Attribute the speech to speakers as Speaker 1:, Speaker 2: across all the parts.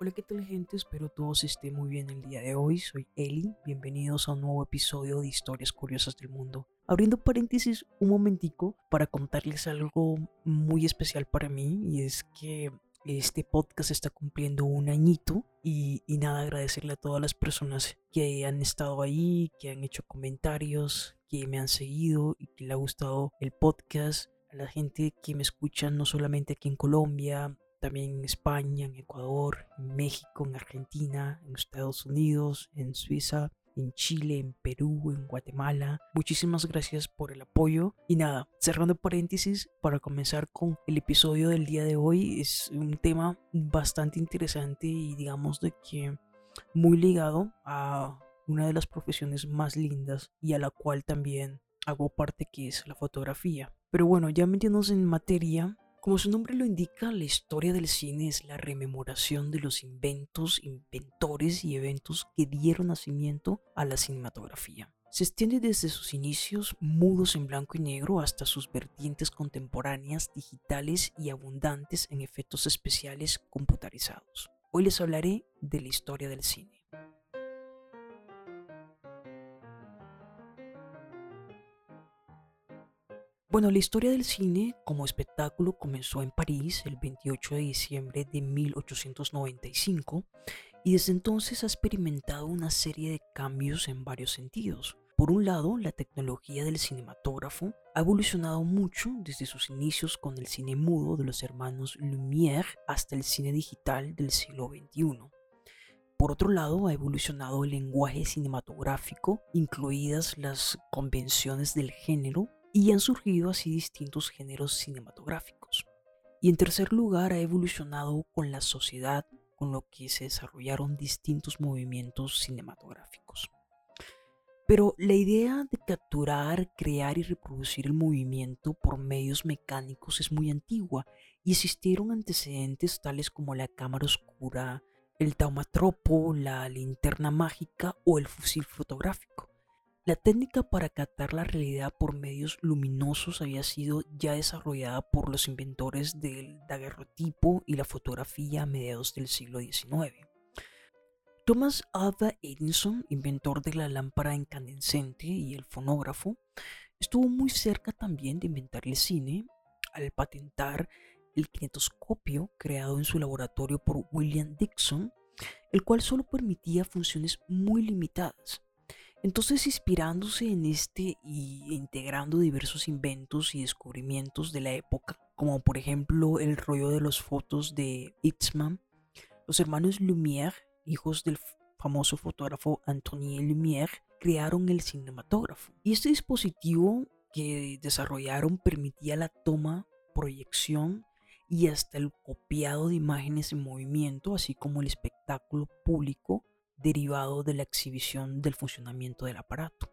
Speaker 1: Hola, ¿qué tal gente? Espero todos estén muy bien el día de hoy. Soy Eli. Bienvenidos a un nuevo episodio de Historias Curiosas del Mundo. Abriendo paréntesis un momentico para contarles algo muy especial para mí y es que este podcast está cumpliendo un añito y, y, nada, agradecerle a todas las personas que han estado ahí, que han hecho comentarios, que me han seguido y que le ha gustado el podcast, a la gente que me escucha no solamente aquí en Colombia, también en España, en Ecuador, en México, en Argentina, en Estados Unidos, en Suiza, en Chile, en Perú, en Guatemala. Muchísimas gracias por el apoyo. Y nada, cerrando paréntesis para comenzar con el episodio del día de hoy, es un tema bastante interesante y digamos de que muy ligado a una de las profesiones más lindas y a la cual también hago parte que es la fotografía. Pero bueno, ya metiéndonos en materia, como su nombre lo indica, la historia del cine es la rememoración de los inventos, inventores y eventos que dieron nacimiento a la cinematografía. Se extiende desde sus inicios mudos en blanco y negro hasta sus vertientes contemporáneas, digitales y abundantes en efectos especiales computarizados. Hoy les hablaré de la historia del cine. Bueno, la historia del cine como espectáculo comenzó en París el 28 de diciembre de 1895 y desde entonces ha experimentado una serie de cambios en varios sentidos. Por un lado, la tecnología del cinematógrafo ha evolucionado mucho desde sus inicios con el cine mudo de los hermanos Lumière hasta el cine digital del siglo XXI. Por otro lado, ha evolucionado el lenguaje cinematográfico, incluidas las convenciones del género y han surgido así distintos géneros cinematográficos. Y en tercer lugar ha evolucionado con la sociedad, con lo que se desarrollaron distintos movimientos cinematográficos. Pero la idea de capturar, crear y reproducir el movimiento por medios mecánicos es muy antigua y existieron antecedentes tales como la cámara oscura, el taumatropo, la linterna mágica o el fusil fotográfico. La técnica para captar la realidad por medios luminosos había sido ya desarrollada por los inventores del daguerrotipo y la fotografía a mediados del siglo XIX. Thomas Alva Edison, inventor de la lámpara incandescente y el fonógrafo, estuvo muy cerca también de inventar el cine al patentar el kinetoscopio creado en su laboratorio por William Dixon, el cual solo permitía funciones muy limitadas entonces, inspirándose en este y integrando diversos inventos y descubrimientos de la época, como por ejemplo el rollo de los fotos de Itzman, los hermanos Lumière, hijos del famoso fotógrafo Antoine Lumière, crearon el cinematógrafo. Y este dispositivo que desarrollaron permitía la toma, proyección y hasta el copiado de imágenes en movimiento, así como el espectáculo público derivado de la exhibición del funcionamiento del aparato.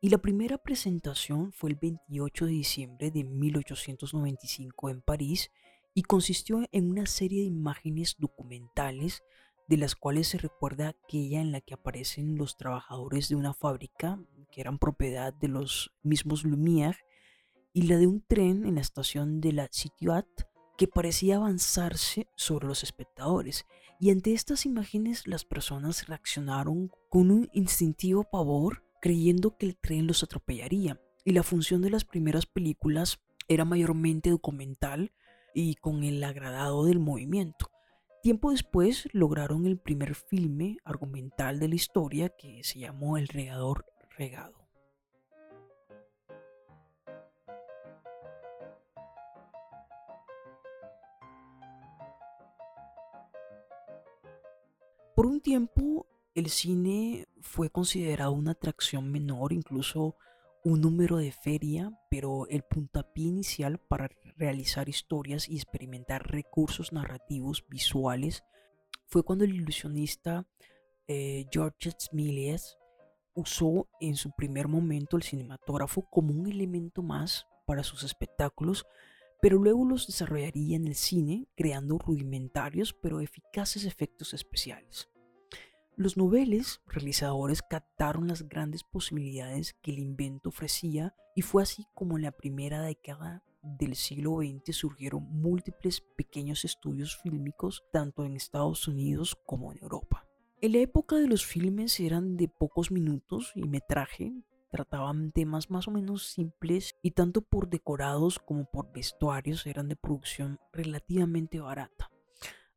Speaker 1: Y la primera presentación fue el 28 de diciembre de 1895 en París y consistió en una serie de imágenes documentales de las cuales se recuerda aquella en la que aparecen los trabajadores de una fábrica que eran propiedad de los mismos Lumière y la de un tren en la estación de la Cituat que parecía avanzarse sobre los espectadores y ante estas imágenes las personas reaccionaron con un instintivo pavor creyendo que el tren los atropellaría. Y la función de las primeras películas era mayormente documental y con el agradado del movimiento. Tiempo después lograron el primer filme argumental de la historia que se llamó El regador regado. Por un tiempo el cine fue considerado una atracción menor, incluso un número de feria, pero el puntapié inicial para realizar historias y experimentar recursos narrativos visuales fue cuando el ilusionista eh, Georges Méliès usó en su primer momento el cinematógrafo como un elemento más para sus espectáculos, pero luego los desarrollaría en el cine creando rudimentarios pero eficaces efectos especiales. Los noveles realizadores captaron las grandes posibilidades que el invento ofrecía y fue así como en la primera década del siglo XX surgieron múltiples pequeños estudios fílmicos tanto en Estados Unidos como en Europa. En la época de los filmes eran de pocos minutos y metraje, trataban temas más o menos simples y tanto por decorados como por vestuarios eran de producción relativamente barata.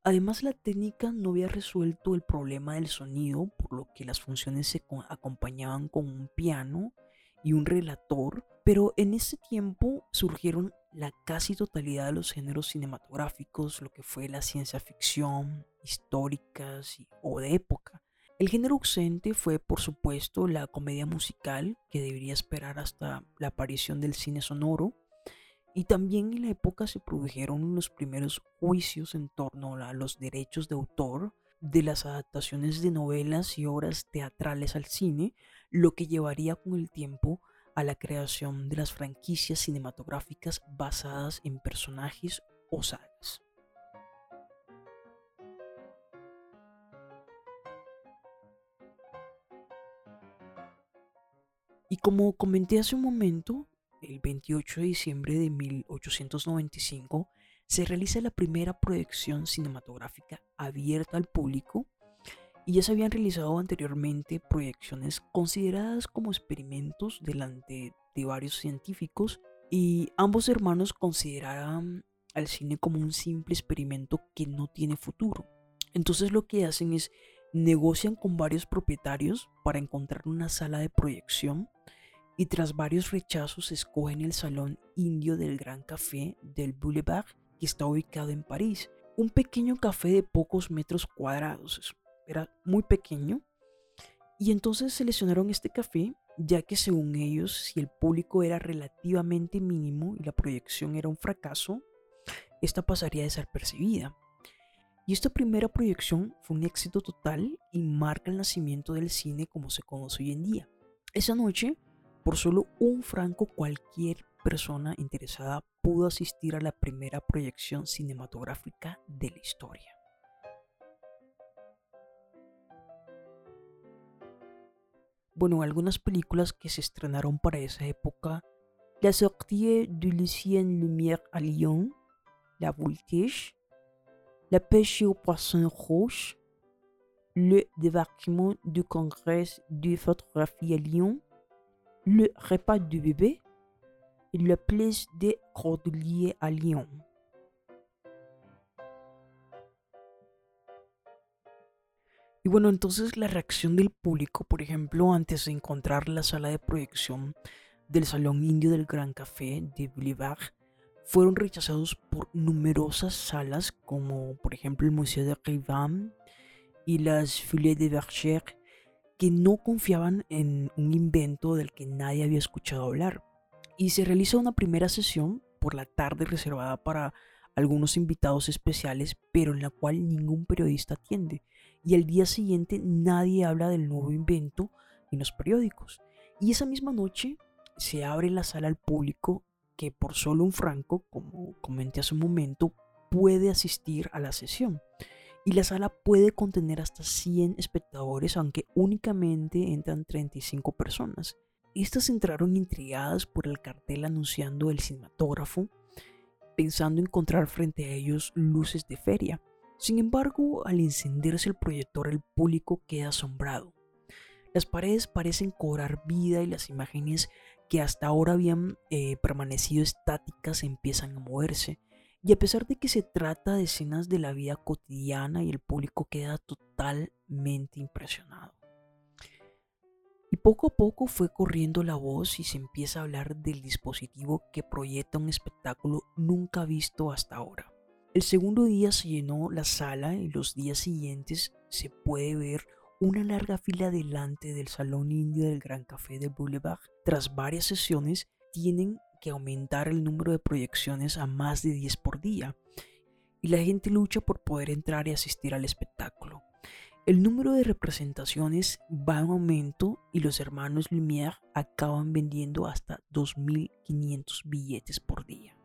Speaker 1: Además la técnica no había resuelto el problema del sonido, por lo que las funciones se acompañaban con un piano y un relator, pero en ese tiempo surgieron la casi totalidad de los géneros cinematográficos, lo que fue la ciencia ficción, históricas o de época. El género ausente fue, por supuesto, la comedia musical, que debería esperar hasta la aparición del cine sonoro, y también en la época se produjeron los primeros juicios en torno a los derechos de autor de las adaptaciones de novelas y obras teatrales al cine, lo que llevaría con el tiempo a la creación de las franquicias cinematográficas basadas en personajes o sagas. Y como comenté hace un momento, el 28 de diciembre de 1895 se realiza la primera proyección cinematográfica abierta al público y ya se habían realizado anteriormente proyecciones consideradas como experimentos delante de varios científicos y ambos hermanos consideraban al cine como un simple experimento que no tiene futuro. Entonces lo que hacen es negocian con varios propietarios para encontrar una sala de proyección y tras varios rechazos escogen el Salón Indio del Gran Café del Boulevard que está ubicado en París. Un pequeño café de pocos metros cuadrados, era muy pequeño. Y entonces seleccionaron este café ya que según ellos si el público era relativamente mínimo y la proyección era un fracaso, esta pasaría desapercibida. Y esta primera proyección fue un éxito total y marca el nacimiento del cine como se conoce hoy en día. Esa noche por solo un franco cualquier persona interesada pudo asistir a la primera proyección cinematográfica de la historia. Bueno, algunas películas que se estrenaron para esa época, La sortie de Lucien Lumière à Lyon, La Voltige, La pêche au poisson rouge, Le débarquement du congrès de photographie à Lyon, le repas du bébé y la place de Cordelier à Lyon. Y bueno, entonces la reacción del público, por ejemplo, antes de encontrar la sala de proyección del Salón Indio del Gran Café de Boulevard, fueron rechazados por numerosas salas como por ejemplo el Museo de Rivan y las Filets de Bergère que no confiaban en un invento del que nadie había escuchado hablar. Y se realiza una primera sesión por la tarde reservada para algunos invitados especiales, pero en la cual ningún periodista atiende. Y al día siguiente nadie habla del nuevo invento en los periódicos. Y esa misma noche se abre la sala al público que por solo un franco, como comenté hace un momento, puede asistir a la sesión y la sala puede contener hasta 100 espectadores, aunque únicamente entran 35 personas. Estas entraron intrigadas por el cartel anunciando el cinematógrafo, pensando encontrar frente a ellos luces de feria. Sin embargo, al encenderse el proyector, el público queda asombrado. Las paredes parecen cobrar vida y las imágenes que hasta ahora habían eh, permanecido estáticas empiezan a moverse y a pesar de que se trata de escenas de la vida cotidiana y el público queda totalmente impresionado. Y poco a poco fue corriendo la voz y se empieza a hablar del dispositivo que proyecta un espectáculo nunca visto hasta ahora. El segundo día se llenó la sala y los días siguientes se puede ver una larga fila delante del Salón Indio del Gran Café de Boulevard. Tras varias sesiones, tienen que aumentar el número de proyecciones a más de 10 por día y la gente lucha por poder entrar y asistir al espectáculo. El número de representaciones va en aumento y los hermanos Lumière acaban vendiendo hasta 2.500 billetes por día.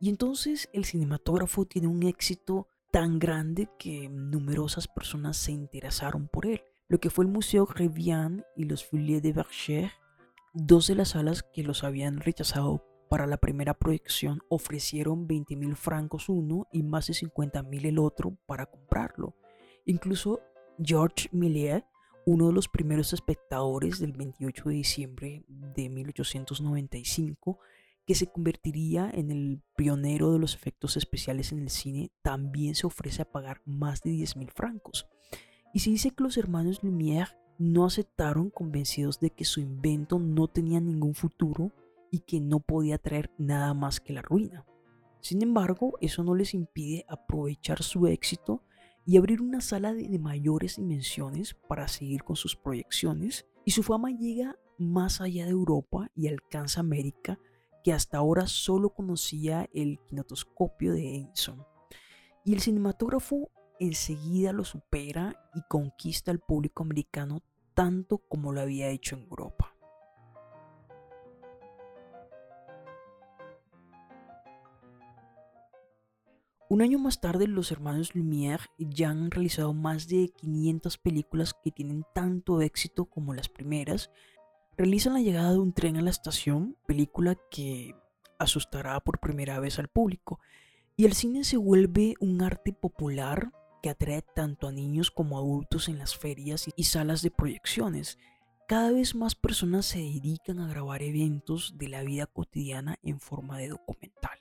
Speaker 1: Y entonces el cinematógrafo tiene un éxito tan grande que numerosas personas se interesaron por él. Lo que fue el Museo Rivian y los Folies de Verger, dos de las salas que los habían rechazado para la primera proyección, ofrecieron 20 mil francos uno y más de 50 mil el otro para comprarlo. Incluso Georges Millier, uno de los primeros espectadores del 28 de diciembre de 1895, que se convertiría en el pionero de los efectos especiales en el cine, también se ofrece a pagar más de 10 mil francos. Y se dice que los hermanos Lumière no aceptaron convencidos de que su invento no tenía ningún futuro y que no podía traer nada más que la ruina. Sin embargo, eso no les impide aprovechar su éxito y abrir una sala de, mayores dimensiones para seguir con sus proyecciones y su fama llega más allá de Europa y alcanza América que hasta ahora solo conocía el kinetoscopio de Edison. Y el cinematógrafo enseguida lo supera y conquista al público americano tanto como lo había hecho en Europa. Un año más tarde, los hermanos Lumière ya han realizado más de 500 películas que tienen tanto éxito como las primeras realizan la llegada de un tren a la estación, película que asustará por primera vez al público, y el cine se vuelve un arte popular que atrae tanto a niños como a adultos en las ferias y salas de proyecciones. Cada vez más personas se dedican a grabar eventos de la vida cotidiana en forma de documental.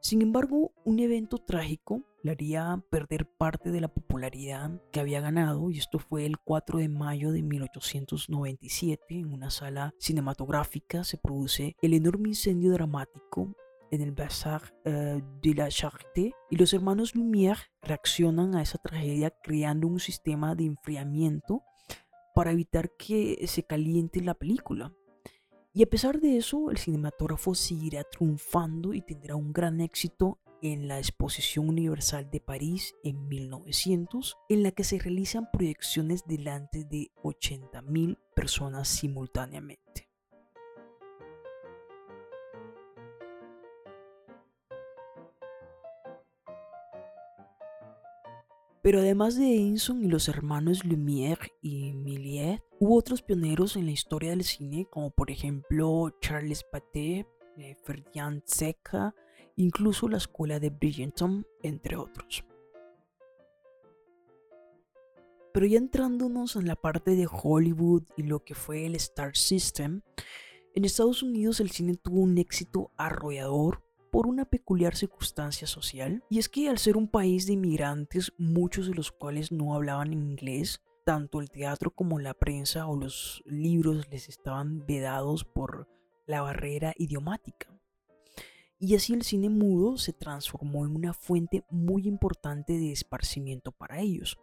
Speaker 1: Sin embargo, un evento trágico le haría perder parte de la popularidad que había ganado y esto fue el 4 de mayo de 1897 en una sala cinematográfica se produce el enorme incendio dramático en el Bazar eh, de la Charité y los hermanos Lumière reaccionan a esa tragedia creando un sistema de enfriamiento para evitar que se caliente la película. Y a pesar de eso, el cinematógrafo seguirá triunfando y tendrá un gran éxito en la Exposición Universal de París en 1900, en la que se realizan proyecciones delante de 80.000 personas simultáneamente. Pero además de Edison y los hermanos Lumière y Milliet, hubo otros pioneros en la historia del cine, como por ejemplo Charles Pathé, eh, Ferdinand Zecca, incluso la escuela de Bridgeton, entre otros. Pero ya entrándonos en la parte de Hollywood y lo que fue el Star System, en Estados Unidos el cine tuvo un éxito arrollador por una peculiar circunstancia social, y es que al ser un país de inmigrantes, muchos de los cuales no hablaban inglés, tanto el teatro como la prensa o los libros les estaban vedados por la barrera idiomática. Y así el cine mudo se transformó en una fuente muy importante de esparcimiento para ellos.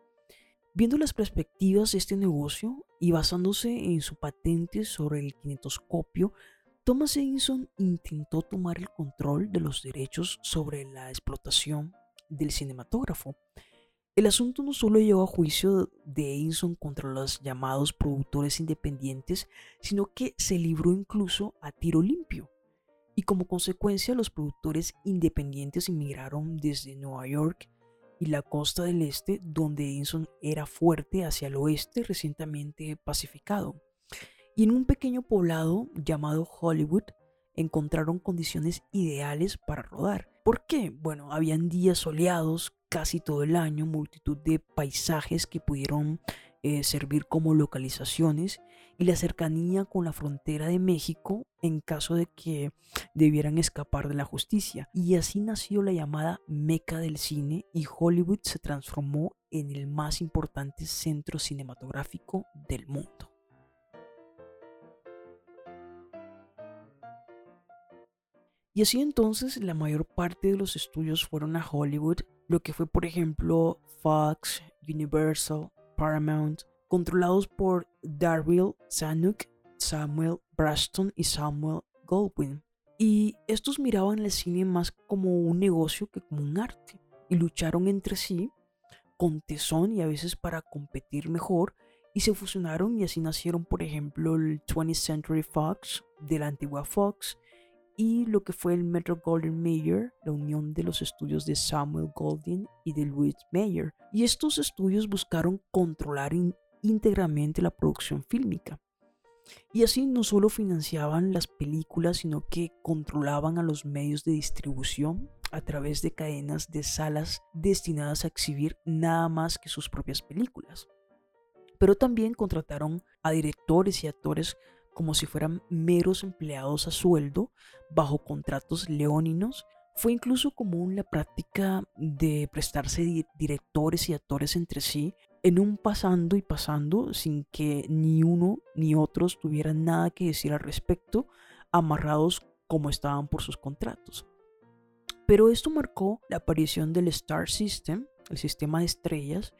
Speaker 1: Viendo las perspectivas de este negocio y basándose en su patente sobre el kinetoscopio, Thomas Edison intentó tomar el control de los derechos sobre la explotación del cinematógrafo. El asunto no solo llegó a juicio de Edison contra los llamados productores independientes, sino que se libró incluso a tiro limpio. Y como consecuencia los productores independientes emigraron desde Nueva York y la costa del este, donde Edison era fuerte hacia el oeste recientemente pacificado y en un pequeño poblado llamado Hollywood encontraron condiciones ideales para rodar. ¿Por qué? Bueno, habían días soleados casi todo el año, multitud de paisajes que pudieron eh, servir como localizaciones y la cercanía con la frontera de México en caso de que debieran escapar de la justicia. Y así nació la llamada Meca del cine y Hollywood se transformó en el más importante centro cinematográfico del mundo. Y así entonces la mayor parte de los estudios fueron a Hollywood, lo que fue por ejemplo Fox, Universal, Paramount, controlados por Darryl Zanuck, Samuel Braston y Samuel Goldwyn. Y estos miraban el cine más como un negocio que como un arte, y lucharon entre sí con tesón y a veces para competir mejor, y se fusionaron y así nacieron por ejemplo el 20th Century Fox de la antigua Fox, y lo que fue el Metro Golden Mayer, la unión de los estudios de Samuel Goldwyn y de Louis Mayer. Y estos estudios buscaron controlar íntegramente la producción fílmica. Y así no solo financiaban las películas, sino que controlaban a los medios de distribución a través de cadenas de salas destinadas a exhibir nada más que sus propias películas. Pero también contrataron a directores y actores como si fueran meros empleados a sueldo bajo contratos leóninos. Fue incluso común la práctica de prestarse directores y actores entre sí en un pasando y pasando sin que ni uno ni otros tuvieran nada que decir al respecto, amarrados como estaban por sus contratos. Pero esto marcó la aparición del Star System, el sistema de estrellas,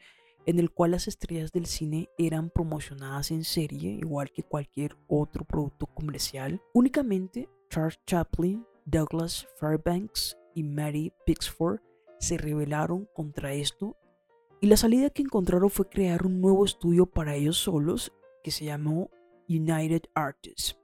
Speaker 1: en el cual las estrellas del cine eran promocionadas en serie, igual que cualquier otro producto comercial. Únicamente Charles Chaplin, Douglas Fairbanks y Mary Pixford se rebelaron contra esto y la salida que encontraron fue crear un nuevo estudio para ellos solos que se llamó United Artists.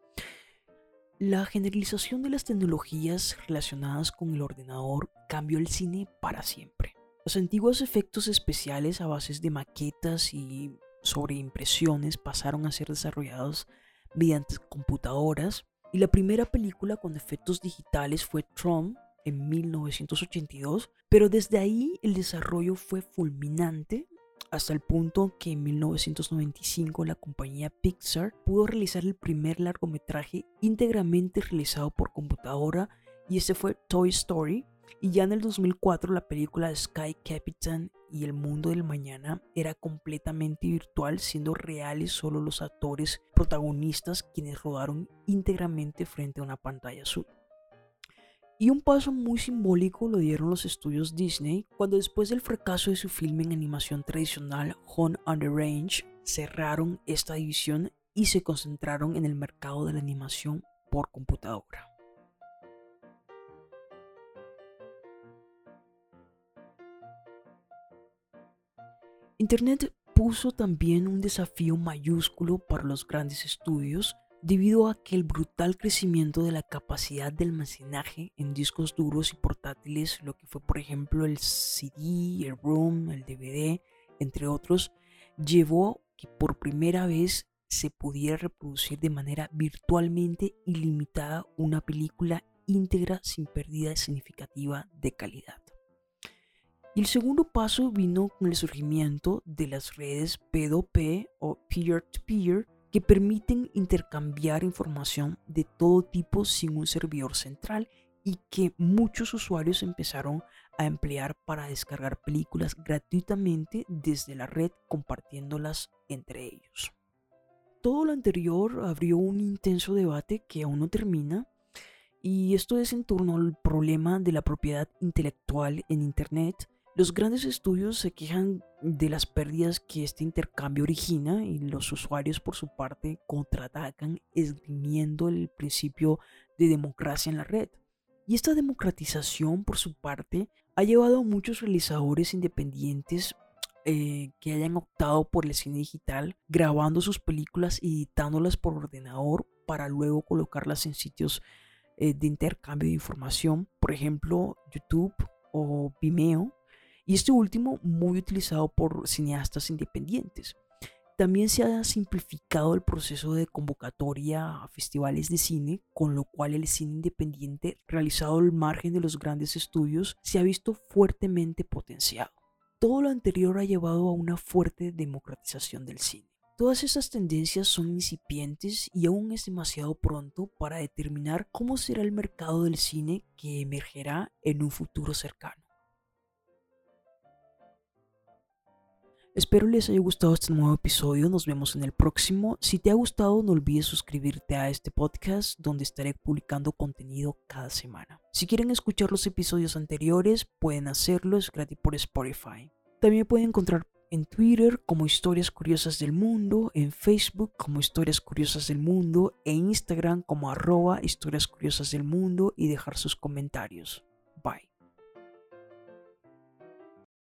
Speaker 1: La generalización de las tecnologías relacionadas con el ordenador cambió el cine para siempre. Los antiguos efectos especiales a bases de maquetas y sobreimpresiones pasaron a ser desarrollados mediante computadoras y la primera película con efectos digitales fue Tron en 1982, pero desde ahí el desarrollo fue fulminante hasta el punto que en 1995 la compañía Pixar pudo realizar el primer largometraje íntegramente realizado por computadora y ese fue Toy Story, y ya en el 2004 la película Sky Captain y El Mundo del Mañana era completamente virtual, siendo reales solo los actores protagonistas quienes rodaron íntegramente frente a una pantalla azul. Y un paso muy simbólico lo dieron los estudios Disney cuando después del fracaso de su filme en animación tradicional Home on the Range cerraron esta división y se concentraron en el mercado de la animación por computadora. Internet puso también un desafío mayúsculo para los grandes estudios debido a que el brutal crecimiento de la capacidad de almacenaje en discos duros y portátiles, lo que fue por ejemplo el CD, el ROM, el DVD, entre otros, llevó que por primera vez se pudiera reproducir de manera virtualmente ilimitada una película íntegra sin pérdida significativa de calidad. Y el segundo paso vino con el surgimiento de las redes P2P o peer-to-peer que permiten intercambiar información de todo tipo sin un servidor central y que muchos usuarios empezaron a emplear para descargar películas gratuitamente desde la red compartiéndolas entre ellos. Todo lo anterior abrió un intenso debate que aún no termina y esto es en torno al problema de la propiedad intelectual en Internet los grandes estudios se quejan de las pérdidas que este intercambio origina y los usuarios por su parte contraatacan esgrimiendo el principio de democracia en la red. Y esta democratización por su parte ha llevado a muchos realizadores independientes eh, que hayan optado por el cine digital, grabando sus películas y editándolas por ordenador para luego colocarlas en sitios eh, de intercambio de información, por ejemplo YouTube o Vimeo, y este último muy utilizado por cineastas independientes. También se ha simplificado el proceso de convocatoria a festivales de cine, con lo cual el cine independiente realizado al margen de los grandes estudios se ha visto fuertemente potenciado. Todo lo anterior ha llevado a una fuerte democratización del cine. Todas estas tendencias son incipientes y aún es demasiado pronto para determinar cómo será el mercado del cine que emergerá en un futuro cercano. Espero les haya gustado este nuevo episodio, nos vemos en el próximo. Si te ha gustado no olvides suscribirte a este podcast donde estaré publicando contenido cada semana. Si quieren escuchar los episodios anteriores pueden hacerlo, es gratis por Spotify. También pueden encontrar en Twitter como Historias Curiosas del Mundo, en Facebook como Historias Curiosas del Mundo, en Instagram como arroba Historias Curiosas del Mundo y dejar sus comentarios.